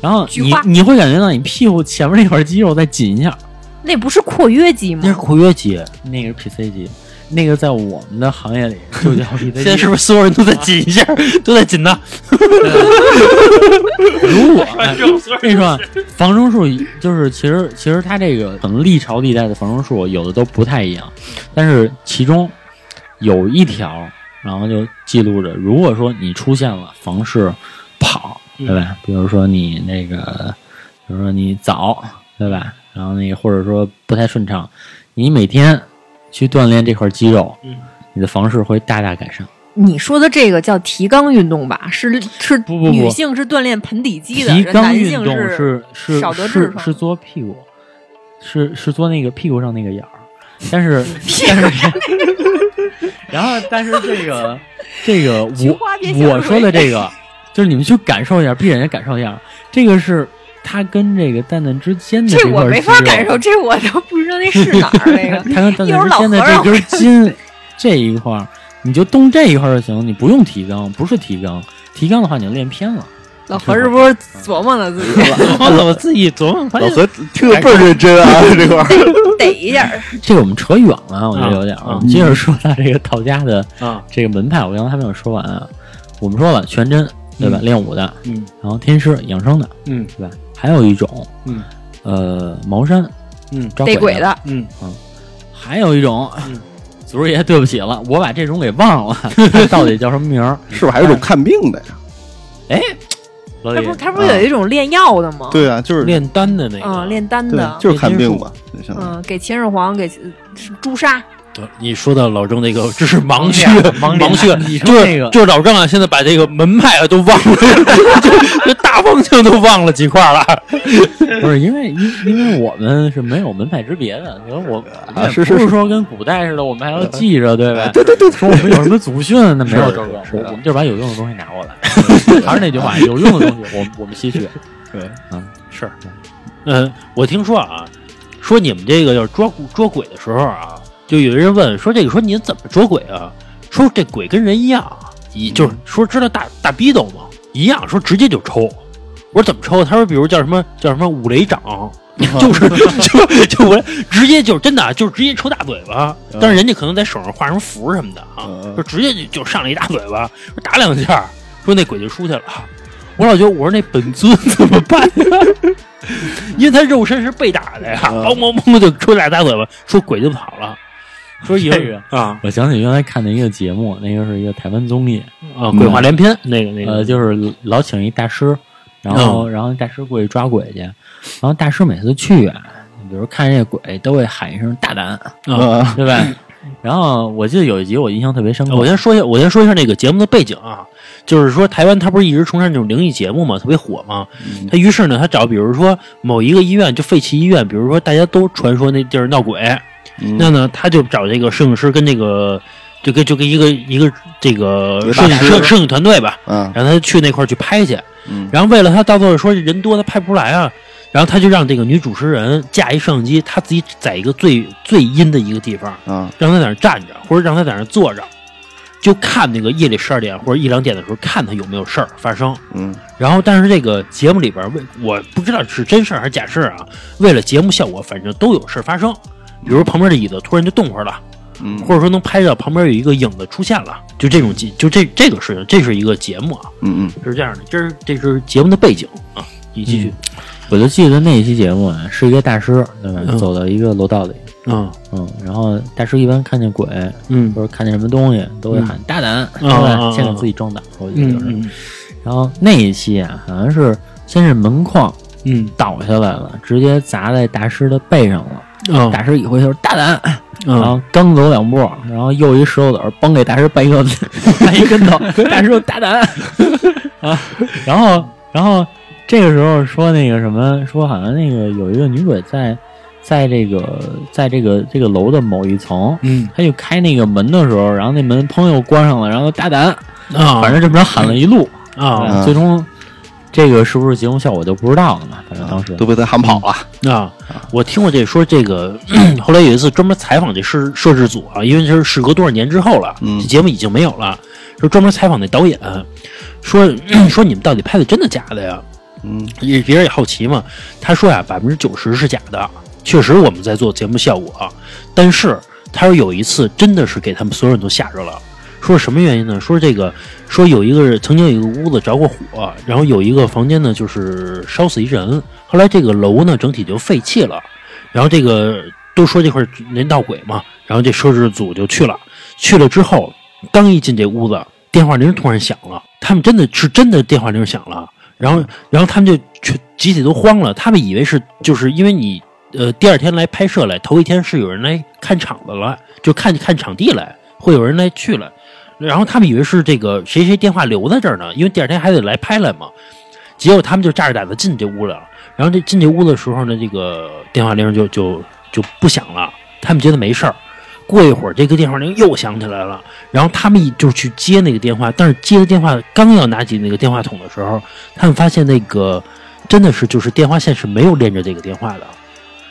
然后你你会感觉到你屁股前面那块肌肉再紧一下，那不是括约肌吗那是吗？括约肌，那个是 PC 肌，那个在我们的行业里就叫。[LAUGHS] 现在是不是所有人都在紧一下，[LAUGHS] 都在紧呢？[LAUGHS] 如果哎跟你说啊，防中术就是其实其实它这个可能历朝历代的防中术有的都不太一样，但是其中有一条，然后就记录着，如果说你出现了房事跑，对吧？比如说你那个，比如说你早，对吧？然后那个或者说不太顺畅，你每天去锻炼这块肌肉，嗯你的房事会大大改善。你说的这个叫提肛运动吧？是是不不不女性是锻炼盆底肌的，提肛运动是是是少得是是做屁股，是是做那个屁股上那个眼儿，但是 [LAUGHS] 但是，[LAUGHS] 然后但是这个这个我我说的 [LAUGHS] 这个，就是你们去感受一下，闭着眼睛感受一下，这个是它跟这个蛋蛋之间的块这我没法感受，这我都不知道那是哪儿那个。它跟蛋蛋之间的这根筋这一块儿，你就动这一块儿就行，你不用提纲，不是提纲，提纲的话你就练偏了。老何是不是琢磨了自己我我 [LAUGHS] 自己琢磨，老何听得倍儿认真啊，这块儿逮一下？[LAUGHS] 这个我们扯远了，我觉得有点儿。啊我们接着说他这个道家的啊，这个门派，我刚才还没有说完啊。我们说了全真，对吧？练武的，嗯然后天师养生的，嗯对吧？还有一种，嗯，呃，茅山嗯。抓，逮鬼的，嗯。嗯。还有一种嗯，[LAUGHS] 祖师爷对不起了，我把这种给忘了，[LAUGHS] 到底叫什么名儿？[LAUGHS] 是不是还有一种看病的呀？哎他不，他不是有一种炼药的吗？，对啊，就是炼丹的那个，嗯，炼丹的，，就是看病嘛，就相当于。嗯，给秦始皇给是朱砂，对你说到老郑那个，这是盲区，盲盲区，你说就是那个就是老郑啊，现在把这个门派啊都忘了，[LAUGHS] 就就大方向都忘了几块了。[LAUGHS] 不是因为 [LAUGHS] 因因为我们是没有门派之别的，我啊也是是是不是说跟古代似的，我们还要记着，对吧？对对对，说我们有什么祖训，那没有这个，我我们就把有用的东西拿过来。还是那句话，有用的东西，我们我们吸取。对，嗯，是，嗯，我听说啊，说你们这个要捉捉鬼的时候啊，就有人问说这个说你怎么捉鬼啊？说这鬼跟人一样，一就是说知道大大逼斗吗？一样，说直接就抽。我说怎么抽？他说比如叫什么叫什么五雷掌。[LAUGHS] 就是就就我直接就真的啊就是直接抽大嘴巴，但是人家可能在手上画什么符什么的啊，嗯就直接就就上了一大嘴巴，说打两下，说那鬼就出去了。我老觉得我说那本尊怎么办呀？[LAUGHS] 因为他肉身是被打的呀，嗯梆梆梆就抽俩大嘴巴，说鬼就跑了。说有这个啊我想起原来看的一个节目，那个是一个台湾综艺，啊，鬼话连篇那个那个呃，就是老请一大师，然后然后大师过去抓鬼去，然后大师每次去啊，比如看见这鬼都会喊一声大胆，啊，对吧？然后我记得有一集我印象特别深刻，我先说一下，我先说一下那个节目的背景啊，就是说台湾它不是一直崇尚这种灵异节目嘛，特别火嘛。他于是呢，他找比如说某一个医院，就废弃医院，比如说大家都传说那地儿闹鬼，嗯那呢他就找这个摄影师跟这个就跟就跟一个一个这个摄影摄摄影团队吧，嗯，让他去那块儿去拍去。嗯然后为了他到最后说人多他拍不出来啊，然后他就让这个女主持人架一摄像机，他自己在一个最最阴的一个地方，啊，让他在那站着，或者让他在那坐着，就看那个夜里十二点或者一两点的时候，看他有没有事儿发生。嗯然后，但是这个节目里边，为我不知道是真事儿还是假事儿啊，为了节目效果，反正都有事儿发生。比如旁边的椅子突然就动会儿了，嗯，或者说能拍到旁边有一个影子出现了，就这种节，就这这个事情，这是一个节目啊，嗯嗯是这样的，这是这是节目的背景啊。你继续，我就记得那一期节目啊，是一个大师，对吧？嗯走到一个楼道里，嗯嗯，然后大师一般看见鬼嗯或者看见什么东西，都会喊大胆，对啊啊吧？啊先给自己壮胆，我觉得就是。然后那一期啊，好像是先是门框嗯倒下来了，直接砸在大师的背上了。嗯。大师一回头，大胆，然嗯后刚走两步，然后又一石头子儿，嘣给大师绊一个 [LAUGHS] 绊一跟头，大师说大胆。[LAUGHS] 啊，然后然后这个时候说那个什么，说好像那个有一个女鬼在在这个在这个这个楼的某一层。嗯。他就开那个门的时候，然后那门砰又关上了，然后大胆，啊，反正这么着喊了一路，啊。嗯最终这个是不是节目效果就不知道了嘛？反正当时都被他喊跑了，啊，我听过这说这个，[CLEARS THROAT] 后来有一次专门采访这摄摄制组啊，因为这是事隔多少年之后了，嗯这节目已经没有了，说专门采访那导演，说 [CLEARS THROAT] 说你们到底拍的真的假的呀？嗯也别人也好奇嘛。他说呀，百分之九十是假的，确实我们在做节目效果，但是他说有一次真的是给他们所有人都吓着了。说什么原因呢？说这个，说有一个曾经有一个屋子着过火，然后有一个房间呢就是烧死一人，后来这个楼呢整体就废弃了，然后这个都说这块儿人闹鬼嘛，然后这摄制组就去了，去了之后刚一进这屋子，电话铃突然响了，他们真的是真的电话铃响了，然后然后他们就全集体都慌了，他们以为是就是因为你呃第二天来拍摄来，头一天是有人来看场子了，就看看场地来，会有人来去了。然后他们以为是这个谁谁电话留在这儿呢，因为第二天还得来拍来嘛。结果他们就扎着胆子进这屋了。然后这进这屋的时候呢，这个电话铃就就就不响了，他们觉得没事儿。过一会儿，这个电话铃又响起来了，然后他们就去接那个电话，但是接的电话刚要拿起那个电话筒的时候，他们发现那个真的是就是电话线是没有连着这个电话的。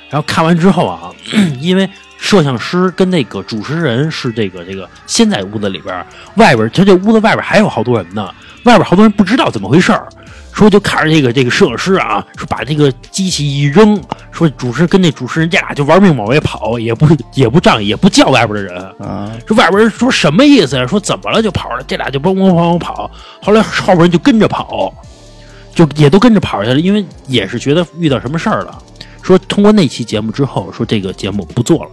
然后看完之后啊，[CLEARS THROAT] 因为摄像师跟那个主持人是这个这个先在屋子里边儿，外边儿他这屋子外边儿还有好多人呢，外边儿好多人不知道怎么回事儿，说就看着这个这个摄影师啊，说把这个机器一扔，说主持人跟那主持人这俩就玩命往外跑，也不也不仗义，也不叫外边的人，啊，说外边人说什么意思呀？说怎么了就跑了，这俩就嘣嘣嘣嘣跑，后来后边人就跟着跑，就也都跟着跑下来，因为也是觉得遇到什么事儿了。说通过那期节目之后，说这个节目不做了，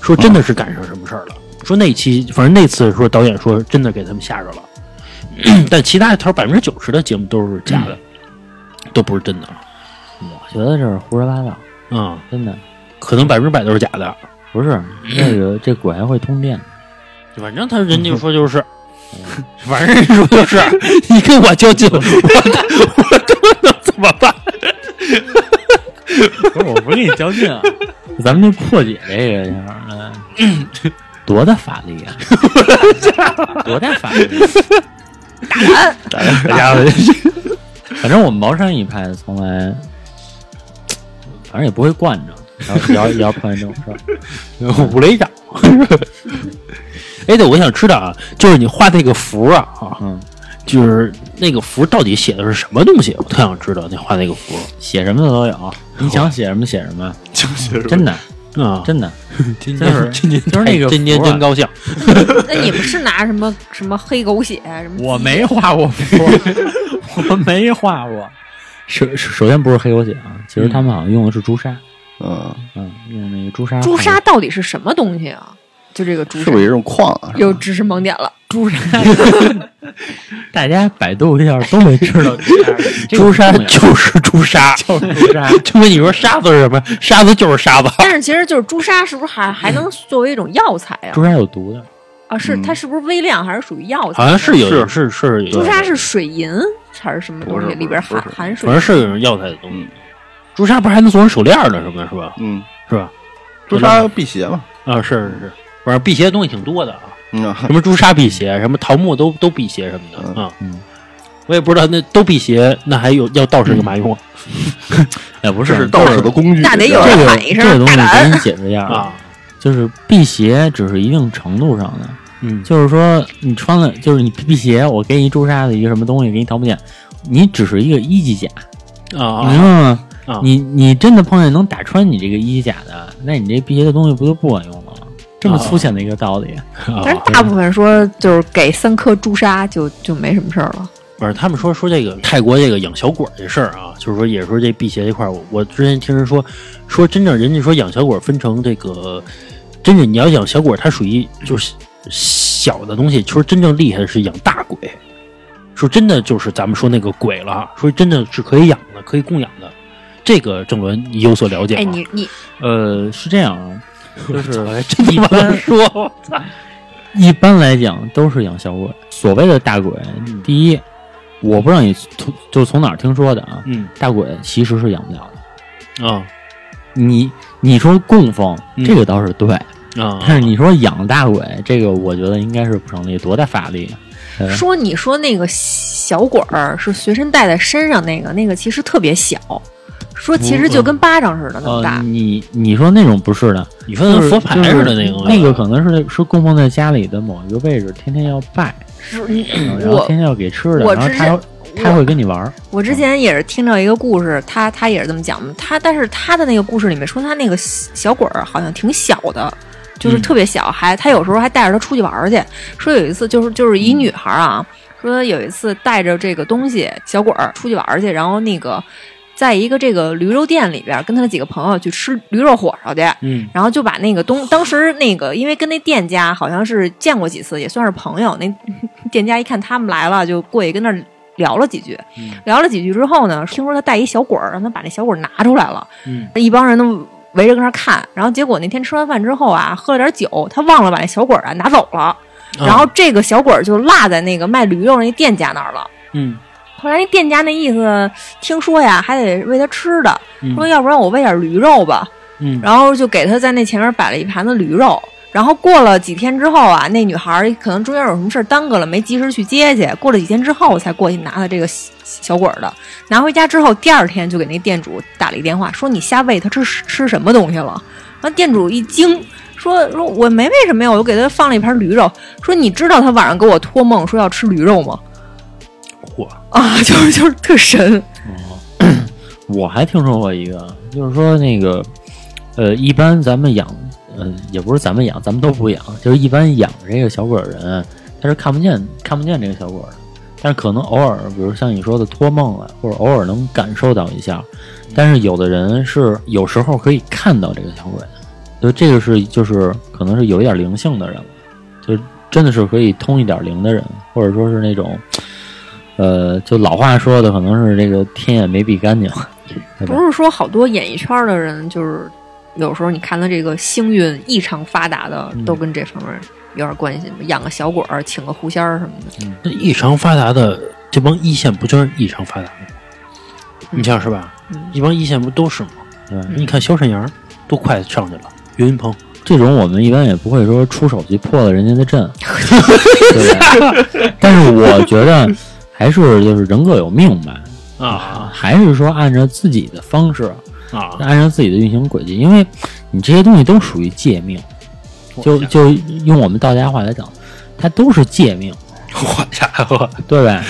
说真的是赶上什么事儿了。说那期反正那次说导演说真的给他们吓着了，[CLEARS THROAT] 但其他他说百分之九十的节目都是假的。都不是真的。我觉得这是胡说八道，嗯，真的可能百分之百都是假的。不是 [CLEARS THROAT] 那个这鬼还会通电。反正他人家说就是，[LAUGHS] 反正人说就是，[LAUGHS] 你跟我较劲，我我他妈能怎么办？不是，我不是跟你较劲啊，[LAUGHS] 咱们就破解这个一下，嗯，[LAUGHS] 多大法力啊？[LAUGHS] 多大法力？大家伙，反正我们茅山一派从来，反正也不会惯着。然后也要也要碰见这种事儿，五雷掌。哎，对，我想知道啊，就是你画这个符啊，啊，嗯，就是那个符到底写的是什么东西？我特想知道，你画那个符写什么的都有，你想写什么写什么，就是真的啊，真的，[LAUGHS] 今就是就是那个真高兴。[LAUGHS] 那你们是拿什么什么黑狗血什么？[LAUGHS] 我没画过符，我没画过。首首先不是黑狗血啊，其实他们好像用的是朱砂，嗯，嗯，用那个朱砂。朱砂到底是什么东西啊？就这个朱是不是有一种矿啊？有知识盲点了。朱砂，[LAUGHS] 大家百度一下都没知道 [LAUGHS] 朱砂就是朱砂，就是朱砂。[LAUGHS] 就跟你说沙子是什么？沙子就是沙子。但是其实就是朱砂，是不是还还能作为一种药材啊朱？砂有毒的，啊，是嗯它是不是微量还是属于药材？好像是有是是是有朱砂是水银还是什么东西？里边含含水反正是有人药材的东西嗯。朱砂不是还能做成手链呢？什么是吧？嗯，是吧？朱砂辟邪嘛。啊，是是是，反正辟邪的东西挺多的啊，[LAUGHS] 什么朱砂辟邪，什么桃木都都辟邪什么的嗯啊。嗯，我也不知道那都辟邪，那还有要道士干嘛用啊？[LAUGHS] 哎，不是是道士的工具。那得有这个人喊一声这个东西给你解释一下啊，[LAUGHS] 就是辟邪只是一定程度上的，嗯，就是说你穿了，就是你辟邪，我给你朱砂的一个什么东西，给你桃木剑，你只是一个一级甲，啊你明白吗？啊，你你真的碰见能打穿你这个一级甲的，那你这辟邪的东西不就不管用了吗？这么粗浅的一个道理，啊但是大部分说就是给三颗朱砂就就没什么事儿了。不是，他们说说这个泰国这个养小鬼儿这事儿啊，就是说也说这辟邪这块儿，我我之前听人说说真正人家说养小鬼儿分成这个，真正你要养小鬼儿，它属于就是小的东西，说真正厉害的是养大鬼，说真的就是咱们说那个鬼了，说真的是可以养的，可以供养的。这个郑伦你有所了解吗？哎，你你呃，是这样啊，[LAUGHS] 就是一般能说，我操一般来讲都是养小鬼。所谓的大鬼，第一，我不知道你从就从哪儿听说的啊，嗯大鬼其实是养不了的。啊你你说供奉嗯这个倒是对，啊，但是你说养大鬼这个，我觉得应该是不成立，多大法力？啊说你说那个小鬼儿是随身带在身上那个，那个其实特别小，说其实就跟巴掌似的那么呃大，。你你说那种不是的，你说那佛牌似的那个那个可能是是供奉在家里的某一个位置，天天要拜，是你嗯然后我天天要给吃的，我然后他要他会跟你玩儿。我之前也是听到一个故事，他他也是这么讲的。他但是他的那个故事里面说，他那个小鬼儿好像挺小的，就是嗯特别小，还他有时候还带着他出去玩儿去。说有一次就是就是一女孩儿啊，说有一次带着这个东西小鬼儿出去玩儿去，然后那个在一个这个驴肉店里边跟他的几个朋友去吃驴肉火烧去。嗯然后就把那个东，当时那个因为跟那店家好像是见过几次，也算是朋友。那 [LAUGHS] 店家一看他们来了，就过去跟那儿聊了几句。嗯聊了几句之后呢，听说他带一小鬼儿，让他把那小鬼儿拿出来了。嗯一帮人都围着跟那儿看。然后结果那天吃完饭之后啊，喝了点酒，他忘了把那小鬼儿啊拿走了。然后这个小鬼儿就落在那个卖驴肉那店家那儿了。嗯后来那店家那意思，听说呀还得喂他吃的，嗯说要不然我喂点驴肉吧。嗯然后就给他在那前面摆了一盘子驴肉。然后过了几天之后啊，那女孩儿可能中间有什么事儿耽搁了，没及时去接去。过了几天之后才过去拿的这个小小鬼儿的。拿回家之后，第二天就给那店主打了一电话，说你瞎喂他吃吃什么东西了？那，店主一惊，说说我没喂什么呀，我就给他放了一盘驴肉。说你知道他晚上给我托梦说要吃驴肉吗？嚯啊，[LAUGHS] 就是 [LAUGHS] 就是特神。我还听说过一个，就是说那个，呃，一般咱们养，呃，也不是咱们养，咱们都不养，就是一般养这个小鬼儿的人，他是看不见看不见这个小鬼儿的，但是可能偶尔，比如像你说的托梦了，或者偶尔能感受到一下，但是有的人是有时候可以看到这个小鬼的，就这个是就是可能是有一点灵性的人了，就真的是可以通一点灵的人，或者说是那种。呃，就老话说的，可能是这个天眼没闭干净，[LAUGHS] 不？是说好多演艺圈的人，就是有时候你看他这个星运异常发达的，都跟这方面有点关系吗？养个小鬼儿，请个狐仙儿什么的。那异常发达的这帮一线不就是异常发达的吗？你像是吧？嗯一帮一线不都是吗？对，你看小沈阳都快上去了，岳云鹏这种我们一般也不会说出手去破了人家的阵，[LAUGHS] 对吧？但是我觉得还是就是人各有命吧，啊还是说按照自己的方式，啊！按照自己的运行轨迹，因为你这些东西都属于借命，就就用我们道家话来讲，它都是借命，我家伙！对吧？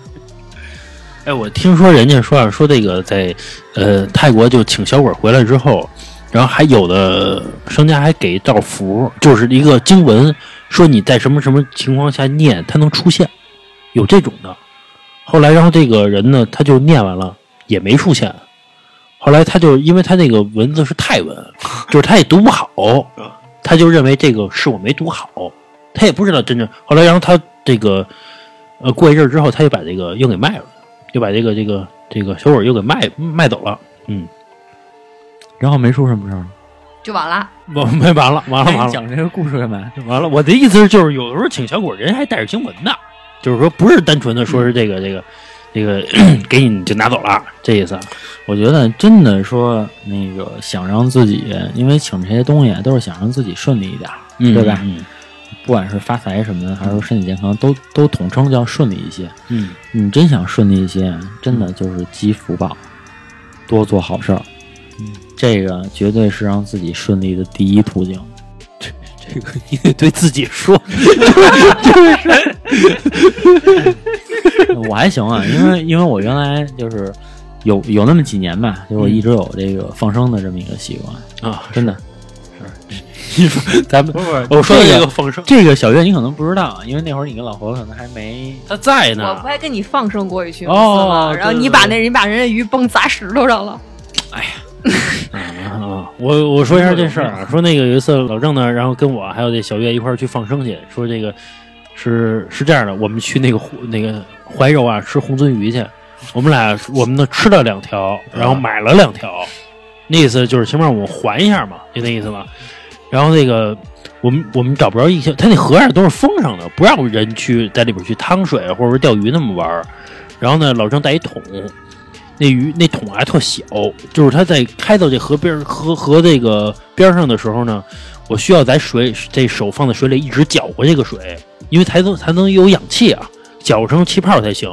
[LAUGHS] 哎，我听说人家说啊，说这个在呃泰国就请小鬼回来之后，然后还有的商家还给一道符，就是一个经文，说你在什么什么情况下念，它能出现，有这种的。后来，然后这个人呢，他就念完了也没出现。后来他就因为他那个文字是泰文，[LAUGHS] 就是他也读不好，他就认为这个是我没读好，他也不知道真正。后来，然后他这个呃过一阵儿之后，他就把这个又给卖了。就把这个这个这个小鬼又给卖卖走了。嗯，然后没出什么事儿，就完了。[LAUGHS] 我没完了，完了完了，讲这个故事干嘛？完了。我的意思是，就是有的时候请小鬼人还带着经文的，就是说不是单纯的说是这个这个这个给你就拿走了这意思。我觉得真的说那个想让自己，因为请这些东西啊都是想让自己顺利一点，嗯对吧？嗯不管是发财什么的，还是说身体健康，都都统称叫顺利一些。嗯，你真想顺利一些，真的就是积福报，多做好事儿。嗯，这个绝对是让自己顺利的第一途径。这个你得对自己说。[LAUGHS] [LAUGHS] 我还行啊，因为因为我原来就是有有那么几年吧，就我一直有这个放生的这么一个习惯，啊，真的。你说 [LAUGHS] 咱们我说的这个这个放生，这个小月你可能不知道，因为那会儿你跟老何可能还没他在呢我不。还跟你放生过一群哦吗？然后你把那你把人家鱼崩砸石头上了。[LAUGHS] 啊，我我说一下这事儿啊，说那个有一次老郑呢，然后跟我还有这小月一块儿去放生去，说这个是是这样的，我们去那个湖那个怀柔啊吃红鳟鱼去，我们俩我们呢吃了两条，然后买了两条，那意思就是起码我们还一下嘛，就那意思嘛。然后那个我们我们找不着一些，他那河上都是封上的，不让人去在里边去趟水或者说钓鱼那么玩儿。然后呢，老郑带一桶，那鱼那桶还特小，就是他在开到这河边河河这个边上的时候呢，我需要在水这手放在水里一直搅和这个水，因为才能才能有氧气啊，搅成气泡才行。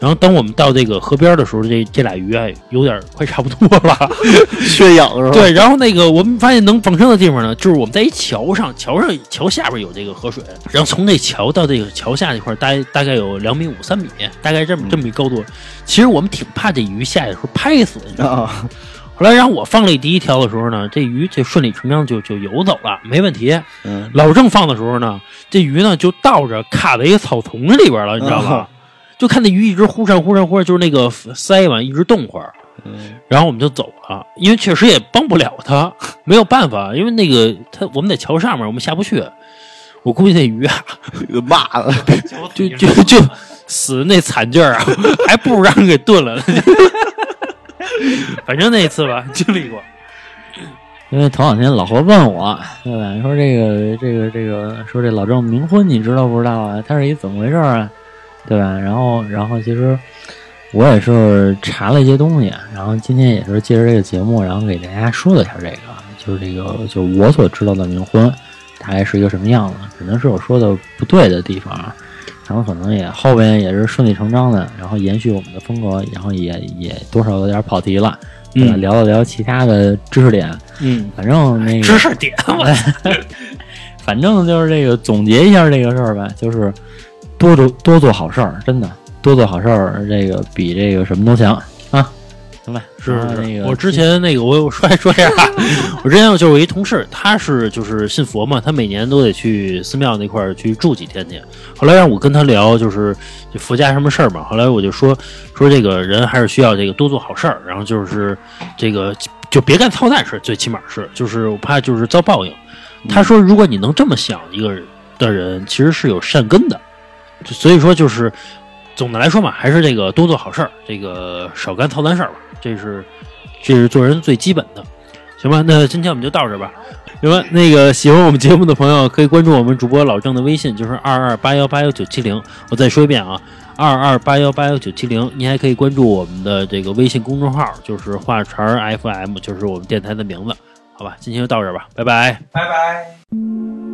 然后等我们到这个河边的时候，这这俩鱼啊有点快差不多了。[LAUGHS] 缺氧是吧？对，然后那个我们发现能放生的地方呢，就是我们在一桥上，桥上桥下边有这个河水，然后从那桥到这个桥下那块，大概大概有两米五三米，大概这么这么一高度。其实我们挺怕这鱼下去的时候拍死，你知道吗？啊，后来让我放了第一条的时候呢，这鱼就顺理成章就就游走了，没问题。嗯，老郑放的时候呢，这鱼呢就倒着卡在一个草丛里边了，你知道吗？[LAUGHS] 就看那鱼一直忽闪忽闪忽闪，就是那个鳃嘛一直动会儿。然后我们就走了，因为确实也帮不了他，[LAUGHS] 没有办法，因为那个他我们在桥上面，我们下不去。我估计那鱼啊，骂了，[LAUGHS] 就就就死那惨劲儿啊，还不如让人给炖了呢。[LAUGHS] 反正那一次吧，经历过。[LAUGHS] 因为头两天老何问我，对吧？说这个这个这个，说这老郑冥婚你知道不知道啊？他是一怎么回事啊？对吧？然后然后其实我也是查了一些东西，然后今天也是借着这个节目，然后给大家说了一下这个，就是这个就我所知道的冥婚大概是一个什么样子，可能是我说的不对的地方啊。然后可能也后边也是顺理成章的，然后延续我们的风格，然后也也多少有点跑题了，对吧？嗯聊了聊其他的知识点，嗯，反正那个知识点，我 [LAUGHS] 反正就是这个总结一下这个事儿吧，就是多做多做好事儿，真的多做好事儿，这个比这个什么都强是是那个我之前那个我我说来说一下啊，[LAUGHS] 我之前就是有一同事，他是就是信佛嘛，他每年都得去寺庙那块儿去住几天去。后来让我跟他聊，就是这佛家什么事儿嘛。后来我就说说这个人还是需要这个多做好事儿，然后就是这个就别干操蛋事儿，最起码是就是我怕就是遭报应。他说，如果你能这么想一个人的人，其实是有善根的。所以说就是总的来说嘛，还是这个多做好事儿，这个少干操蛋事儿吧，这是这是做人最基本的，行吧？那今天我们就到这儿吧。行吧，那个喜欢我们节目的朋友可以关注我们主播老郑的微信，就是二二八幺八幺九七零。我再说一遍啊，二二八幺八幺九七零。您还可以关注我们的这个微信公众号，就是话茬 FM，就是我们电台的名字。好吧，今天就到这儿吧，拜拜。拜拜。